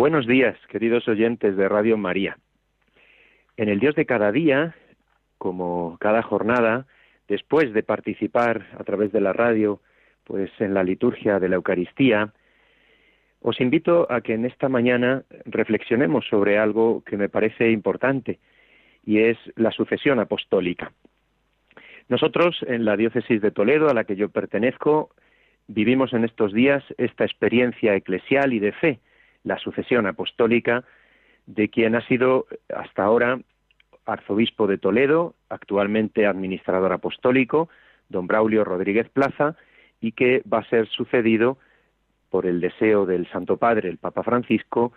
Buenos días, queridos oyentes de Radio María. En el Dios de cada día, como cada jornada, después de participar a través de la radio, pues en la liturgia de la Eucaristía, os invito a que en esta mañana reflexionemos sobre algo que me parece importante y es la sucesión apostólica. Nosotros en la diócesis de Toledo, a la que yo pertenezco, vivimos en estos días esta experiencia eclesial y de fe la sucesión apostólica de quien ha sido hasta ahora arzobispo de Toledo, actualmente administrador apostólico, don Braulio Rodríguez Plaza, y que va a ser sucedido por el deseo del Santo Padre, el Papa Francisco,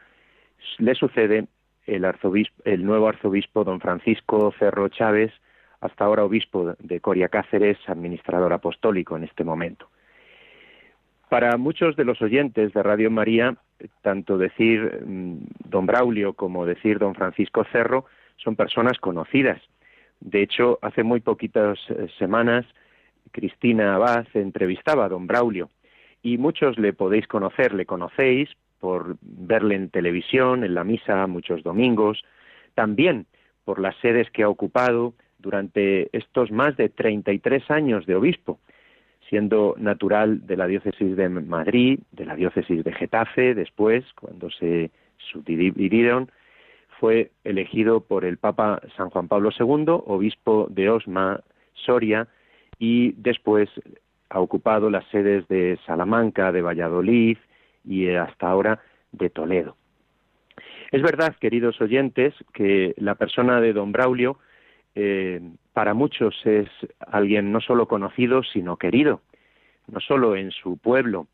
le sucede el, nuevo arzobispo don Francisco Cerro Chávez, hasta ahora obispo de Coria Cáceres, administrador apostólico en este momento. Para muchos de los oyentes de Radio María, tanto decir mm, don Braulio como decir don Francisco Cerro son personas conocidas. De hecho, hace muy poquitas eh, semanas Cristina Abad entrevistaba a don Braulio y muchos le podéis conocer, le conocéis por verle en televisión, en la misa muchos domingos, también por las sedes que ha ocupado durante estos más de 33 años de obispo siendo natural de la diócesis de Madrid, de la diócesis de Getafe, después, cuando se subdividieron, fue elegido por el Papa San Juan Pablo II, obispo de Osma, Soria, y después ha ocupado las sedes de Salamanca, de Valladolid y hasta ahora de Toledo. Es verdad, queridos oyentes, que la persona de don Braulio eh, para muchos es alguien no solo conocido, sino querido, no solo en su pueblo,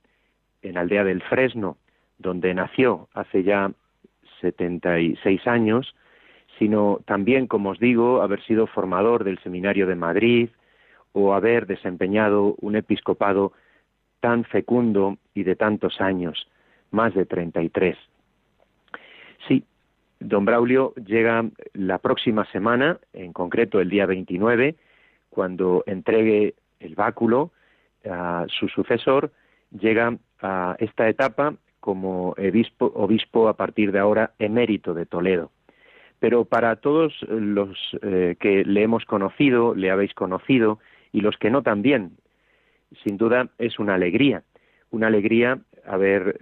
en Aldea del Fresno, donde nació hace ya 76 años, sino también, como os digo, haber sido formador del Seminario de Madrid o haber desempeñado un episcopado tan fecundo y de tantos años, más de 33. Don Braulio llega la próxima semana, en concreto el día 29, cuando entregue el báculo a su sucesor, llega a esta etapa como obispo, obispo a partir de ahora emérito de Toledo. Pero para todos los eh, que le hemos conocido, le habéis conocido, y los que no también, sin duda es una alegría, una alegría haber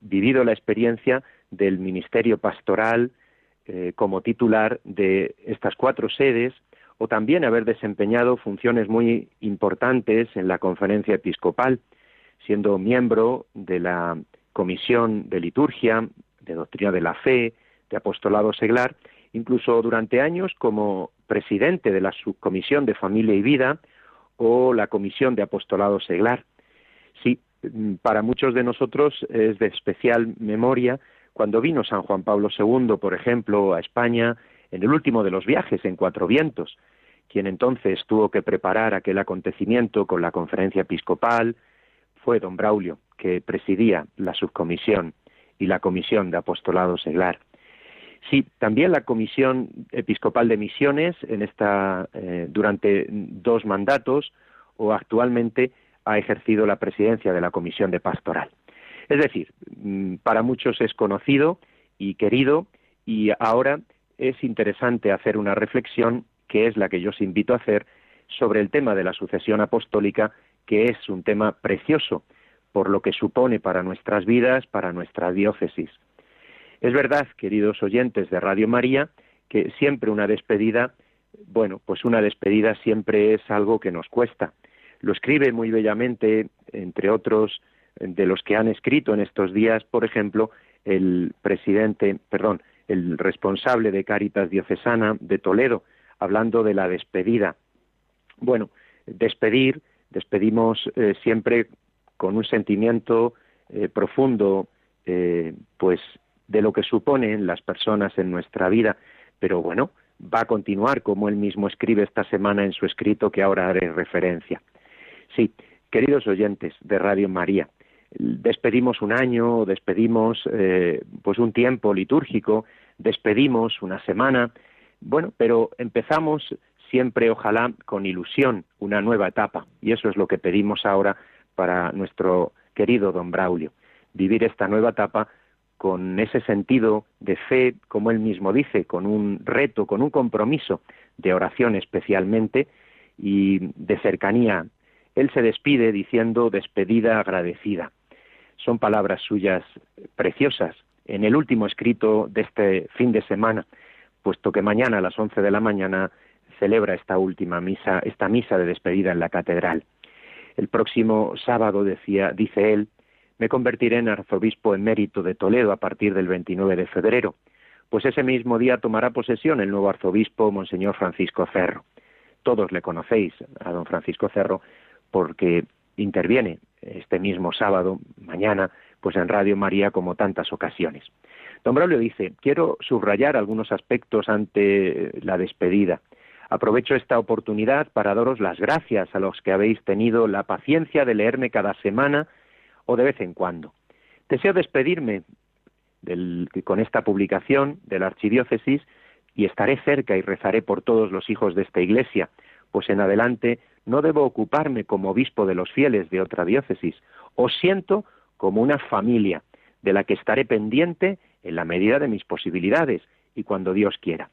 vivido la experiencia del ministerio pastoral, eh, como titular de estas cuatro sedes o también haber desempeñado funciones muy importantes en la conferencia episcopal, siendo miembro de la Comisión de Liturgia, de Doctrina de la Fe, de Apostolado Seglar, incluso durante años como presidente de la Subcomisión de Familia y Vida o la Comisión de Apostolado Seglar. Sí, para muchos de nosotros es de especial memoria cuando vino San Juan Pablo II, por ejemplo, a España en el último de los viajes en Cuatro Vientos, quien entonces tuvo que preparar aquel acontecimiento con la conferencia episcopal, fue don Braulio, que presidía la subcomisión y la comisión de apostolado seglar. Sí, también la comisión episcopal de misiones en esta eh, durante dos mandatos o actualmente ha ejercido la presidencia de la comisión de pastoral. Es decir, mm, para muchos es conocido y querido y ahora es interesante hacer una reflexión, que es la que yo os invito a hacer, sobre el tema de la sucesión apostólica, que es un tema precioso por lo que supone para nuestras vidas, para nuestra diócesis. Es verdad, queridos oyentes de Radio María, que siempre una despedida, bueno, pues una despedida siempre es algo que nos cuesta. Lo escribe muy bellamente, entre otros, de los que han escrito en estos días, por ejemplo, el presidente, perdón, el responsable de Cáritas Diocesana de Toledo, hablando de la despedida Bueno, despedir, despedimos eh, siempre con un sentimiento eh, profundo, eh, pues de lo que suponen las personas en nuestra vida, pero bueno, va a continuar como él mismo escribe esta semana en su escrito que ahora haré referencia. Sí, queridos oyentes de Radio María, despedimos un año, despedimos pues un tiempo litúrgico, despedimos una semana, bueno, pero empezamos siempre, ojalá, con ilusión, una nueva etapa. Y eso es lo que pedimos ahora para nuestro querido don Braulio. Vivir esta nueva etapa con ese sentido de fe, como él mismo dice, con un reto, con un compromiso de oración especialmente y de cercanía. Él se despide diciendo despedida agradecida. Son palabras suyas preciosas. En el último escrito de este fin de semana, puesto que mañana a las once de la mañana celebra esta última misa, esta misa de despedida en la catedral. El próximo sábado, decía, dice él, me convertiré en arzobispo emérito de Toledo a partir del 29 de febrero, pues ese mismo día tomará posesión el nuevo arzobispo, Monseñor Francisco Cerro. Todos le conocéis a don Francisco Cerro porque interviene este mismo sábado, mañana, pues en Radio María como tantas ocasiones. Don Braulio dice, quiero subrayar algunos aspectos ante la despedida. Aprovecho esta oportunidad para daros las gracias a los que habéis tenido la paciencia de leerme cada semana o de vez en cuando. Deseo despedirme con esta publicación de la Archidiócesis y estaré cerca y rezaré por todos los hijos de esta Iglesia, pues en adelante no debo ocuparme como obispo de los fieles de otra diócesis. Os siento como una familia de la que estaré pendiente en la medida de mis posibilidades y cuando Dios quiera.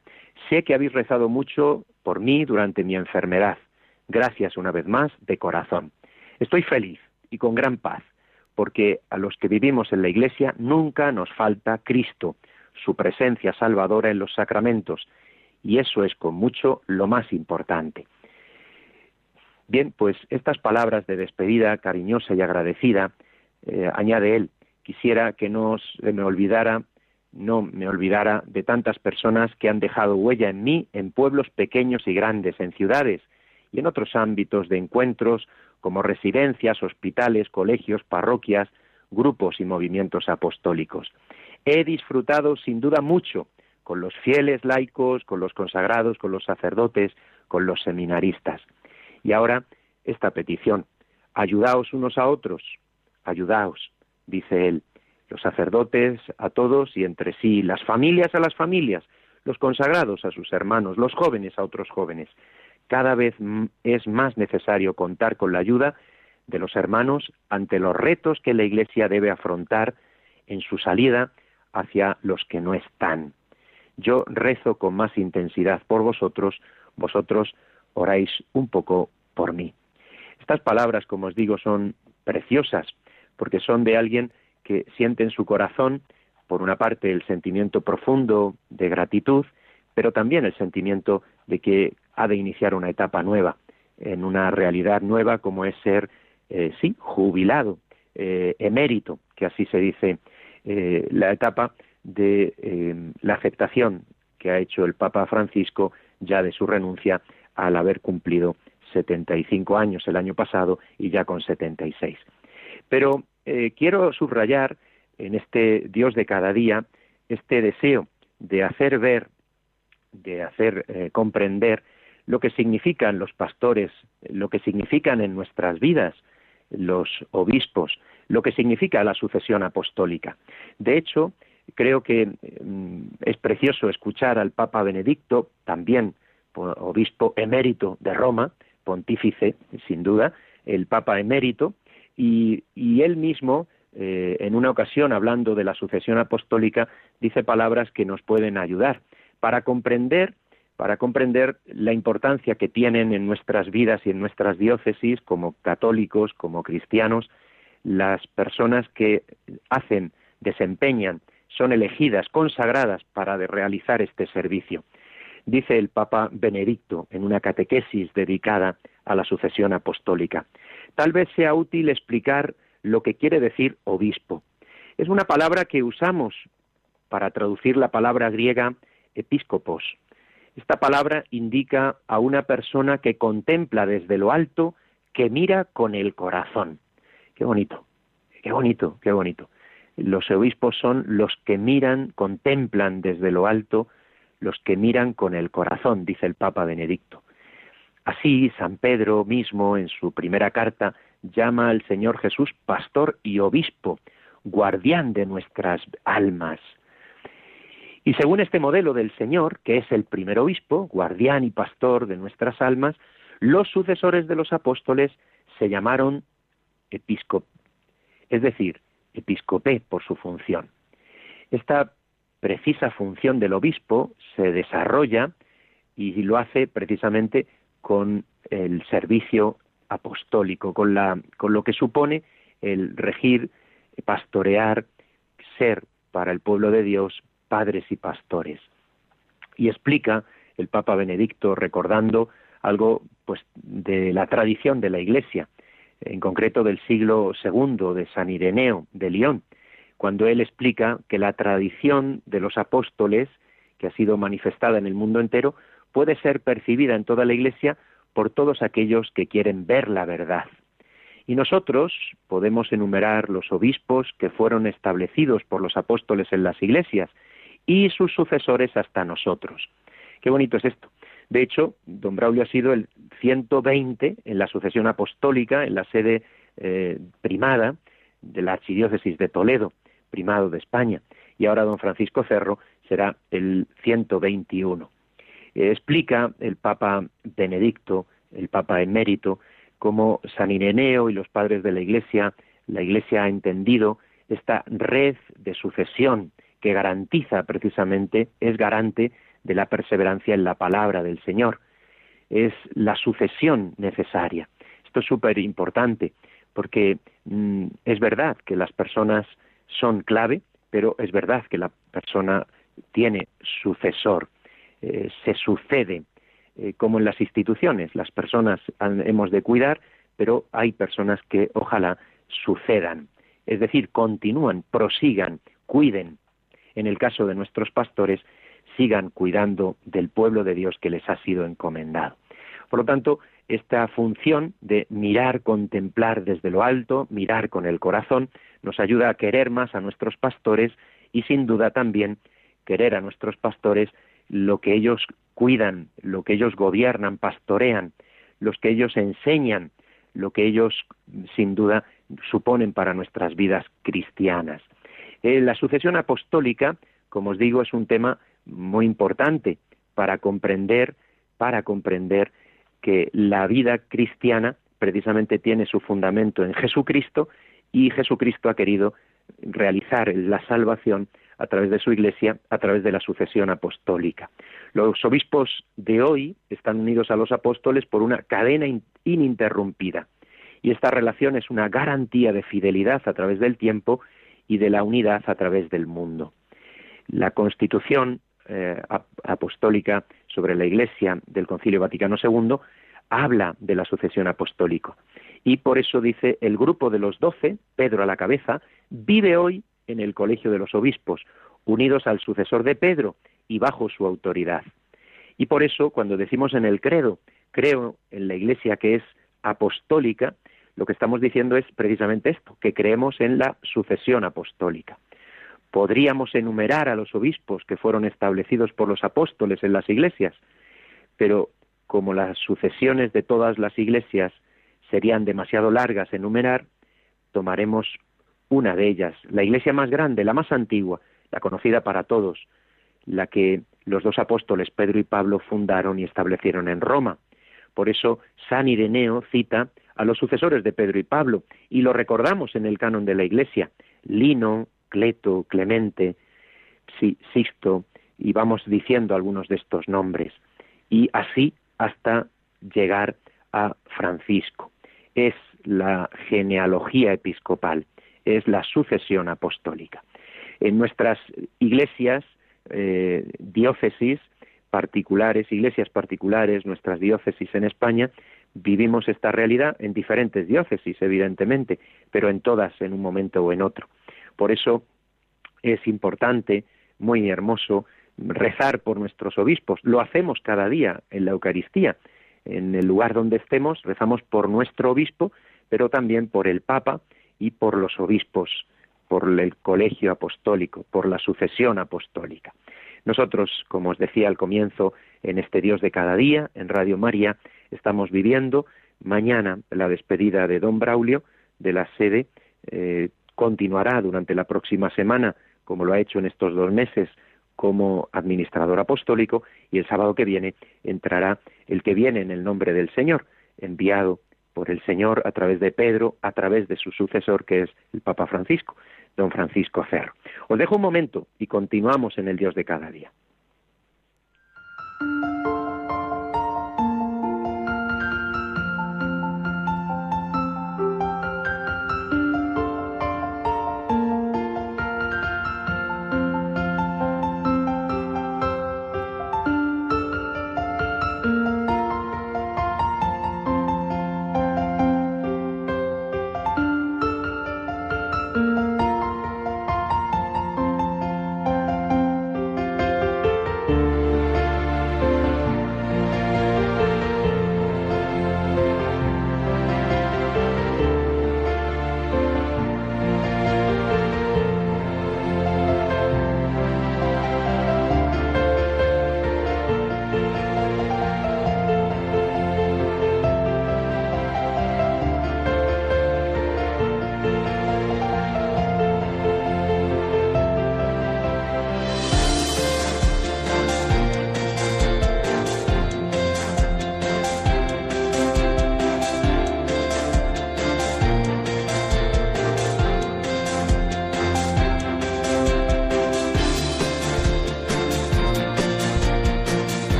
Sé que habéis rezado mucho por mí durante mi enfermedad. Gracias una vez más de corazón. Estoy feliz y con gran paz, porque a los que vivimos en la Iglesia nunca nos falta Cristo, su presencia salvadora en los sacramentos, y eso es con mucho lo más importante. Bien, pues estas palabras de despedida cariñosa y agradecida, eh, añade él, quisiera que no me olvidara no me olvidara de tantas personas que han dejado huella en mí en pueblos pequeños y grandes, en ciudades y en otros ámbitos de encuentros como residencias, hospitales, colegios, parroquias, grupos y movimientos apostólicos. He disfrutado sin duda mucho con los fieles laicos, con los consagrados, con los sacerdotes, con los seminaristas. Y ahora esta petición, ayudaos unos a otros, ayudaos, dice él, los sacerdotes a todos y entre sí, las familias a las familias, los consagrados a sus hermanos, los jóvenes a otros jóvenes. Cada vez es más necesario contar con la ayuda de los hermanos ante los retos que la Iglesia debe afrontar en su salida hacia los que no están. Yo rezo con más intensidad por vosotros, vosotros oráis un poco por mí. Estas palabras, como os digo, son preciosas, porque son de alguien que siente en su corazón, por una parte, el sentimiento profundo de gratitud, pero también el sentimiento de que ha de iniciar una etapa nueva, en una realidad nueva como es ser, eh, sí, jubilado, eh, emérito, que así se dice, eh, la etapa de la aceptación que ha hecho el Papa Francisco ya de su renuncia al haber cumplido 75 años el año pasado y ya con 76. Pero eh, quiero subrayar en este Dios de cada día este deseo de hacer ver, de hacer eh, comprender lo que significan los pastores, lo que significan en nuestras vidas los obispos, lo que significa la sucesión apostólica. De hecho, creo que mm, es precioso escuchar al Papa Benedicto, también obispo emérito de Roma, pontífice, sin duda, el Papa emérito, y, él mismo, eh, en una ocasión, hablando de la sucesión apostólica, dice palabras que nos pueden ayudar para comprender para comprender la importancia que tienen en nuestras vidas y en nuestras diócesis como católicos, como cristianos, las personas que hacen, desempeñan, son elegidas, consagradas para realizar este servicio. Dice el Papa Benedicto en una catequesis dedicada a la sucesión apostólica tal vez sea útil explicar lo que quiere decir obispo. Es una palabra que usamos para traducir la palabra griega episcopos. Esta palabra indica a una persona que contempla desde lo alto, que mira con el corazón. Qué bonito, qué bonito, qué bonito. Los obispos son los que miran, contemplan desde lo alto, los que miran con el corazón, dice el Papa Benedicto. Así, San Pedro mismo, en su primera carta, llama al Señor Jesús pastor y obispo, guardián de nuestras almas. Y según este modelo del Señor, que es el primer obispo, guardián y pastor de nuestras almas, los sucesores de los apóstoles se llamaron episcopos, es decir, episcopé por su función. Esta precisa función del obispo se desarrolla y lo hace precisamente con el servicio apostólico, con, la, con lo que supone el regir, pastorear, ser para el pueblo de Dios padres y pastores. Y explica el Papa Benedicto recordando algo pues de la tradición de la Iglesia, en concreto del siglo II de San Ireneo de León, cuando él explica que la tradición de los apóstoles, que ha sido manifestada en el mundo entero, puede ser percibida en toda la Iglesia por todos aquellos que quieren ver la verdad. Y nosotros podemos enumerar los obispos que fueron establecidos por los apóstoles en las iglesias y sus sucesores hasta nosotros. Qué bonito es esto. De hecho, don Braulio ha sido el 120 en la sucesión apostólica, en la sede eh, primada de la Archidiócesis de Toledo, primado de España, y ahora don Francisco Cerro será el 121. Eh, explica el Papa Benedicto, el Papa emérito, cómo San Ireneo y los padres de la Iglesia, la Iglesia ha entendido esta red de sucesión que garantiza precisamente, es garante de la perseverancia en la palabra del Señor. Es la sucesión necesaria. Esto es súper importante porque mm, es verdad que las personas son clave, pero es verdad que la persona tiene sucesor, eh, se sucede, eh, como en las instituciones. Las personas hemos de cuidar, pero hay personas que ojalá sucedan, es decir, continúan, prosigan, cuiden en el caso de nuestros pastores, sigan cuidando del pueblo de Dios que les ha sido encomendado. Por lo tanto, esta función de mirar, contemplar desde lo alto, mirar con el corazón, nos ayuda a querer más a nuestros pastores y sin duda también querer a nuestros pastores lo que ellos cuidan, lo que ellos gobiernan, pastorean, los que ellos enseñan, lo que ellos sin duda suponen para nuestras vidas cristianas. Eh, la sucesión apostólica, como os digo, es un tema muy importante para comprender, para comprender que la vida cristiana precisamente tiene su fundamento en Jesucristo y Jesucristo ha querido realizar la salvación a través de su iglesia, a través de la sucesión apostólica. Los obispos de hoy están unidos a los apóstoles por una cadena ininterrumpida y esta relación es una garantía de fidelidad a través del tiempo y de la unidad a través del mundo. La constitución eh, apostólica sobre la Iglesia del Concilio Vaticano II habla de la sucesión apostólica. Y por eso dice, el grupo de los doce, Pedro a la cabeza, vive hoy en el colegio de los obispos, unidos al sucesor de Pedro y bajo su autoridad. Y por eso, cuando decimos en el credo, creo en la Iglesia que es apostólica, lo que estamos diciendo es precisamente esto, que creemos en la sucesión apostólica. Podríamos enumerar a los obispos que fueron establecidos por los apóstoles en las iglesias, pero como las sucesiones de todas las iglesias serían demasiado largas enumerar, tomaremos una de ellas, la iglesia más grande, la más antigua, la conocida para todos, la que los dos apóstoles Pedro y Pablo fundaron y establecieron en Roma. Por eso San Ireneo cita a los sucesores de Pedro y Pablo, y lo recordamos en el canon de la Iglesia, Lino, Cleto, Clemente, Sixto, y vamos diciendo algunos de estos nombres, y así hasta llegar a Francisco. Es la genealogía episcopal, es la sucesión apostólica. En nuestras iglesias, eh, diócesis particulares, iglesias particulares, nuestras diócesis en España, Vivimos esta realidad en diferentes diócesis, evidentemente, pero en todas en un momento o en otro. Por eso es importante, muy hermoso, rezar por nuestros obispos. Lo hacemos cada día en la Eucaristía. En el lugar donde estemos, rezamos por nuestro obispo, pero también por el Papa y por los obispos, por el colegio apostólico, por la sucesión apostólica. Nosotros, como os decía al comienzo, en este Dios de cada día, en Radio María, estamos viviendo mañana la despedida de don Braulio de la sede. Eh, continuará durante la próxima semana, como lo ha hecho en estos dos meses, como administrador apostólico y el sábado que viene entrará el que viene en el nombre del Señor, enviado por el Señor a través de Pedro, a través de su sucesor que es el Papa Francisco, don Francisco Cerro. Os dejo un momento y continuamos en el Dios de cada día.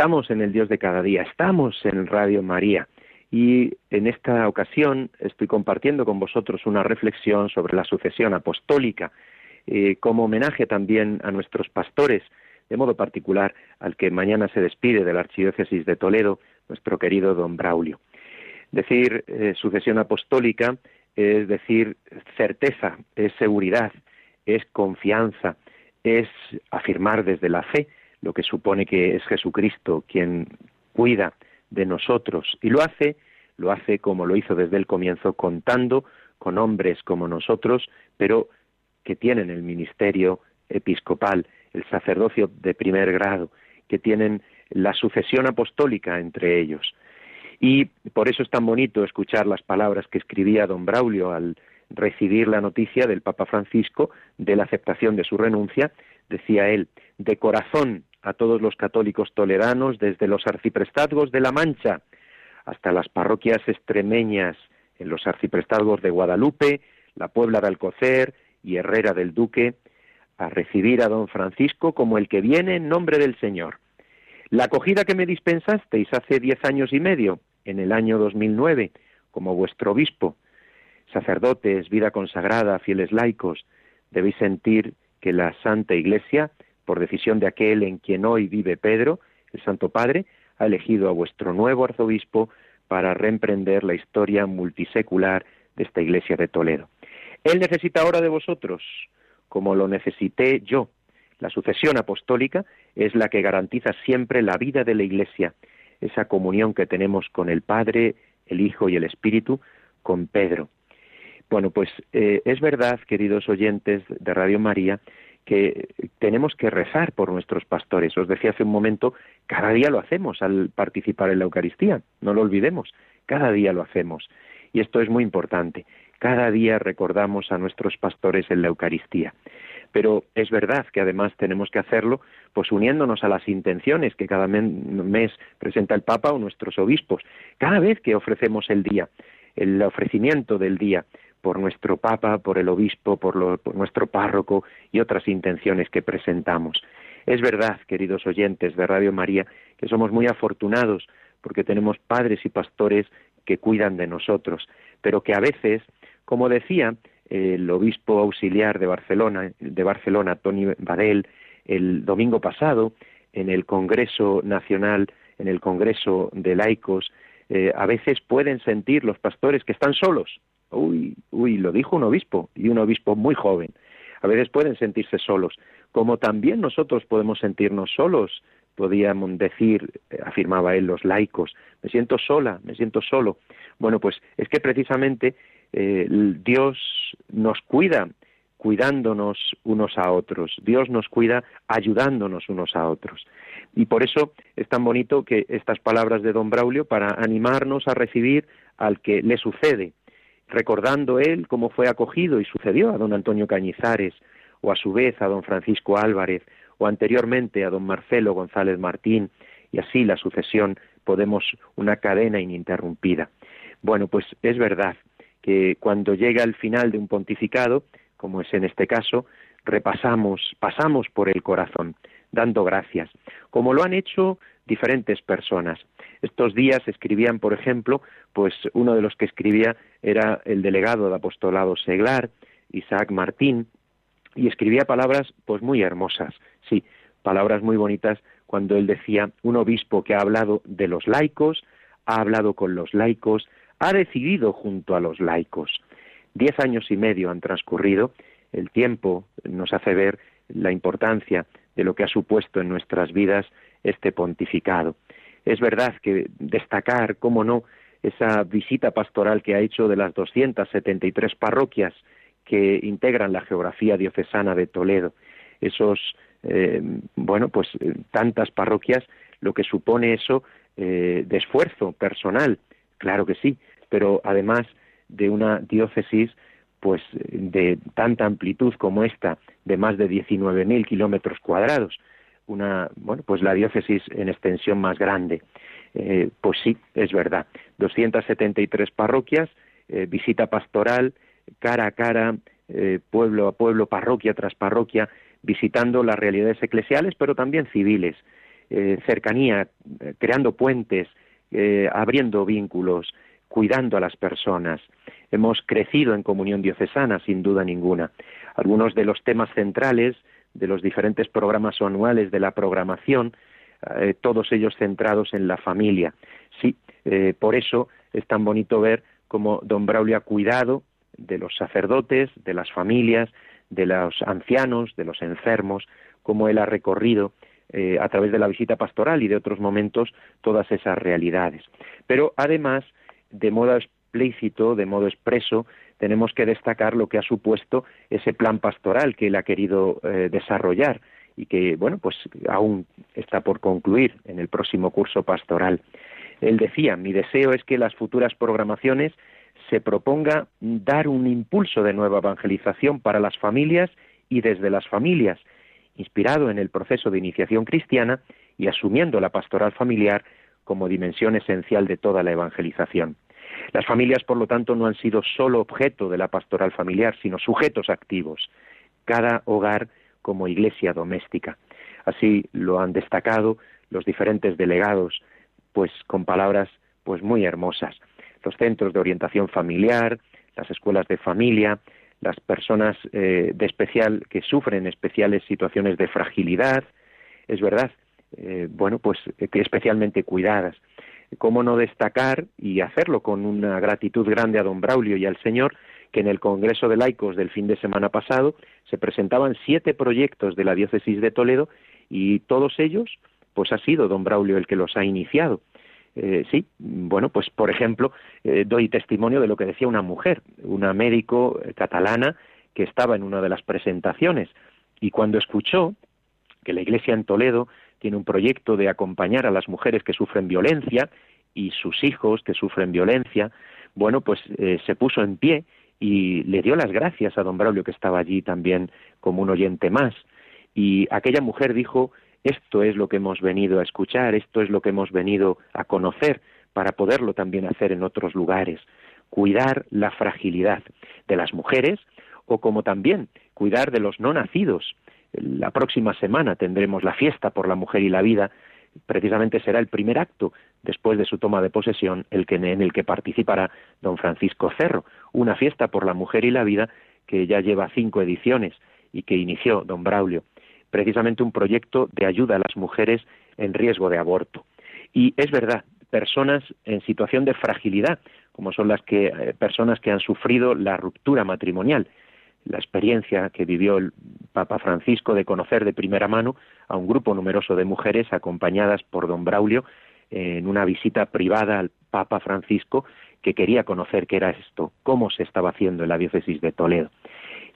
Estamos en el Dios de cada día, estamos en Radio María y en esta ocasión estoy compartiendo con vosotros una reflexión sobre la sucesión apostólica eh, como homenaje también a nuestros pastores, de modo particular al que mañana se despide de la Archidiócesis de Toledo, nuestro querido don Braulio. Decir eh, sucesión apostólica es decir certeza, es seguridad, es confianza, es afirmar desde la fe lo que supone que es Jesucristo quien cuida de nosotros y lo hace, lo hace como lo hizo desde el comienzo, contando con hombres como nosotros, pero que tienen el ministerio episcopal, el sacerdocio de primer grado, que tienen la sucesión apostólica entre ellos. Y por eso es tan bonito escuchar las palabras que escribía don Braulio al recibir la noticia del Papa Francisco de la aceptación de su renuncia. Decía él, de corazón a todos los católicos toledanos, desde los arciprestazgos de La Mancha hasta las parroquias extremeñas, en los arciprestazgos de Guadalupe, la Puebla de Alcocer y Herrera del Duque, a recibir a don Francisco como el que viene en nombre del Señor. La acogida que me dispensasteis hace diez años y medio, en el año 2009, como vuestro obispo, sacerdotes, vida consagrada, fieles laicos, debéis sentir que la Santa Iglesia por decisión de aquel en quien hoy vive Pedro, el Santo Padre, ha elegido a vuestro nuevo arzobispo para reemprender la historia multisecular de esta iglesia de Toledo. Él necesita ahora de vosotros, como lo necesité yo. La sucesión apostólica es la que garantiza siempre la vida de la iglesia, esa comunión que tenemos con el Padre, el Hijo y el Espíritu, con Pedro. Bueno, pues eh, es verdad, queridos oyentes de Radio María, que tenemos que rezar por nuestros pastores. Os decía hace un momento, cada día lo hacemos al participar en la Eucaristía, no lo olvidemos, cada día lo hacemos. Y esto es muy importante. Cada día recordamos a nuestros pastores en la Eucaristía. Pero es verdad que además tenemos que hacerlo pues uniéndonos a las intenciones que cada mes presenta el Papa o nuestros obispos. Cada vez que ofrecemos el día, el ofrecimiento del día, por nuestro Papa, por el Obispo, por, nuestro párroco y otras intenciones que presentamos. Es verdad, queridos oyentes de Radio María, que somos muy afortunados porque tenemos padres y pastores que cuidan de nosotros, pero que a veces, como decía el obispo auxiliar de Barcelona, de Barcelona, Tony Badel, el domingo pasado, en el Congreso Nacional, en el Congreso de Laicos, eh, a veces pueden sentir los pastores que están solos. Uy, uy, lo dijo un obispo, y un obispo muy joven. A veces pueden sentirse solos, como también nosotros podemos sentirnos solos, podíamos decir, eh, afirmaba él, los laicos, me siento sola, me siento solo. Bueno, pues es que precisamente eh, Dios nos cuida cuidándonos unos a otros. Dios nos cuida ayudándonos unos a otros. Y por eso es tan bonito que estas palabras de don Braulio para animarnos a recibir al que le sucede, recordando él cómo fue acogido y sucedió a don Antonio Cañizares, o a su vez a don Francisco Álvarez, o anteriormente a don Marcelo González Martín, y así la sucesión podemos una cadena ininterrumpida. Bueno, pues es verdad que cuando llega el final de un pontificado, como es en este caso, repasamos, pasamos por el corazón, dando gracias, como lo han hecho diferentes personas. Estos días escribían, por ejemplo, pues uno de los que escribía era el delegado de apostolado seglar, Isaac Martín, y escribía palabras pues muy hermosas, sí, palabras muy bonitas cuando él decía un obispo que ha hablado de los laicos, ha hablado con los laicos, ha decidido junto a los laicos. Diez años y medio han transcurrido, el tiempo nos hace ver la importancia de lo que ha supuesto en nuestras vidas este pontificado. Es verdad que destacar, cómo no, esa visita pastoral que ha hecho de las 273 parroquias que integran la geografía diocesana de Toledo. Esos, eh, bueno, pues tantas parroquias, lo que supone eso eh, de esfuerzo personal, claro que sí, pero además de una diócesis pues de tanta amplitud como esta, de más de 19.000 kilómetros cuadrados, una, bueno, pues la diócesis en extensión más grande. Eh, pues sí, es verdad. 273 parroquias, eh, visita pastoral, cara a cara, eh, pueblo a pueblo, parroquia tras parroquia, visitando las realidades eclesiales, pero también civiles, cercanía, creando puentes, abriendo vínculos, cuidando a las personas. Hemos crecido en comunión diocesana, sin duda ninguna. Algunos de los temas centrales de los diferentes programas anuales de la programación, eh, todos ellos centrados en la familia. Sí, eh, por eso es tan bonito ver cómo don Braulio ha cuidado de los sacerdotes, de las familias, de los ancianos, de los enfermos, cómo él ha recorrido eh, a través de la visita pastoral y de otros momentos todas esas realidades. Pero además de modo explícito, de modo expreso, tenemos que destacar lo que ha supuesto ese plan pastoral que él ha querido eh, desarrollar y que, bueno, pues aún está por concluir en el próximo curso pastoral. Él decía, mi deseo es que las futuras programaciones se proponga dar un impulso de nueva evangelización para las familias y desde las familias, inspirado en el proceso de iniciación cristiana y asumiendo la pastoral familiar como dimensión esencial de toda la evangelización. Las familias, por lo tanto, no han sido solo objeto de la pastoral familiar, sino sujetos activos, cada hogar como iglesia doméstica. Así lo han destacado los diferentes delegados, pues con palabras pues muy hermosas. Los centros de orientación familiar, las escuelas de familia, las personas eh, de especial que sufren especiales situaciones de fragilidad, es verdad, eh, bueno, pues eh, especialmente cuidadas. ¿Cómo no destacar y hacerlo con una gratitud grande a don Braulio y al Señor que en el Congreso de Laicos del fin de semana pasado se presentaban siete proyectos de la diócesis de Toledo y todos ellos, pues ha sido don Braulio el que los ha iniciado. Eh, sí, bueno, pues por ejemplo, doy testimonio de lo que decía una mujer, una médico catalana que estaba en una de las presentaciones y cuando escuchó que la iglesia en Toledo tiene un proyecto de acompañar a las mujeres que sufren violencia y sus hijos que sufren violencia, bueno, pues eh, se puso en pie y le dio las gracias a don Braulio que estaba allí también como un oyente más. Y aquella mujer dijo, esto es lo que hemos venido a escuchar, esto es lo que hemos venido a conocer para poderlo también hacer en otros lugares, cuidar la fragilidad de las mujeres o como también cuidar de los no nacidos, la próxima semana tendremos la fiesta por la mujer y la vida. Precisamente será el primer acto después de su toma de posesión el que, en el que participará don Francisco Cerro. Una fiesta por la mujer y la vida que ya lleva cinco ediciones y que inició don Braulio, precisamente un proyecto de ayuda a las mujeres en riesgo de aborto. Y es verdad, personas en situación de fragilidad, como son las que eh, personas que han sufrido la ruptura matrimonial, la experiencia que vivió el Papa Francisco de conocer de primera mano a un grupo numeroso de mujeres acompañadas por don Braulio en una visita privada al Papa Francisco que quería conocer qué era esto, cómo se estaba haciendo en la diócesis de Toledo.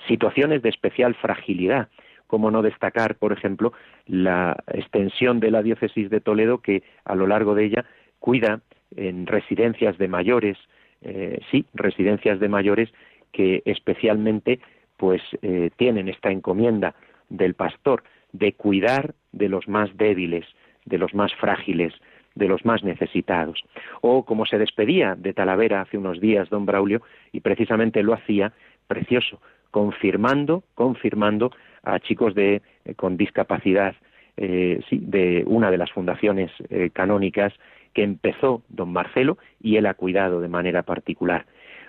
Situaciones de especial fragilidad, como no destacar, por ejemplo, la extensión de la diócesis de Toledo que a lo largo de ella cuida en residencias de mayores, eh, sí, residencias de mayores que especialmente pues eh, tienen esta encomienda del pastor de cuidar de los más débiles, de los más frágiles, de los más necesitados. O como se despedía de Talavera hace unos días don Braulio, y precisamente lo hacía precioso, confirmando, confirmando a chicos de, eh, con discapacidad, eh, de una de las fundaciones canónicas que empezó don Marcelo y él ha cuidado de manera particular.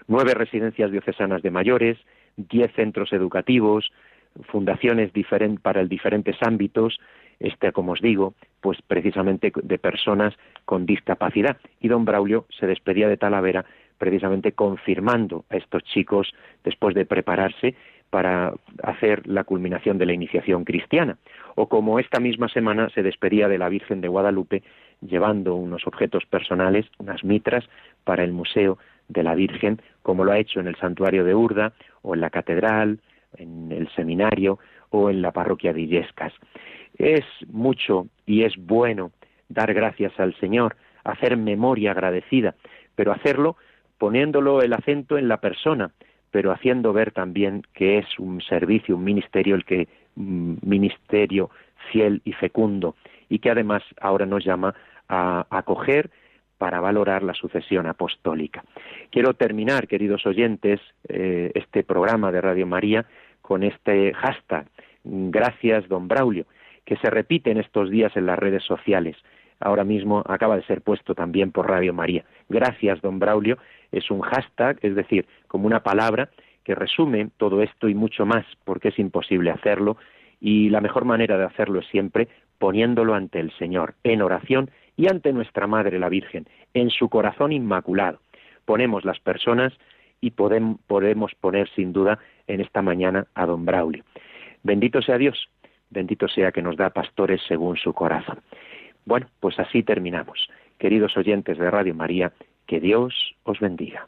Nueve residencias diocesanas de mayores, diez centros educativos, fundaciones para diferentes ámbitos, este, como os digo, pues precisamente de personas con discapacidad. Y don Braulio se despedía de Talavera precisamente confirmando a estos chicos después de prepararse para hacer la culminación de la iniciación cristiana. O como esta misma semana se despedía de la Virgen de Guadalupe llevando unos objetos personales, unas mitras, para el Museo de la Virgen, como lo ha hecho en el santuario de Urda, o en la catedral, en el seminario, o en la parroquia de Illescas. Es mucho y es bueno dar gracias al Señor, hacer memoria agradecida, pero hacerlo poniéndolo el acento en la persona, pero haciendo ver también que es un servicio, un ministerio, el que mm, ministerio fiel y fecundo, y que además ahora nos llama a acoger para valorar la sucesión apostólica. Quiero terminar, queridos oyentes, eh, este programa de Radio María con este hashtag, gracias don Braulio, que se repite en estos días en las redes sociales. Ahora mismo acaba de ser puesto también por Radio María. Gracias, don Braulio. Es un hashtag, es decir, como una palabra que resume todo esto y mucho más, porque es imposible hacerlo. Y la mejor manera de hacerlo es siempre poniéndolo ante el Señor, en oración y ante nuestra Madre la Virgen, en su corazón inmaculado. Ponemos las personas y podemos poner sin duda en esta mañana a don Braulio. Bendito sea Dios, bendito sea que nos da pastores según su corazón. Bueno, pues así terminamos. Queridos oyentes de Radio María, que Dios os bendiga.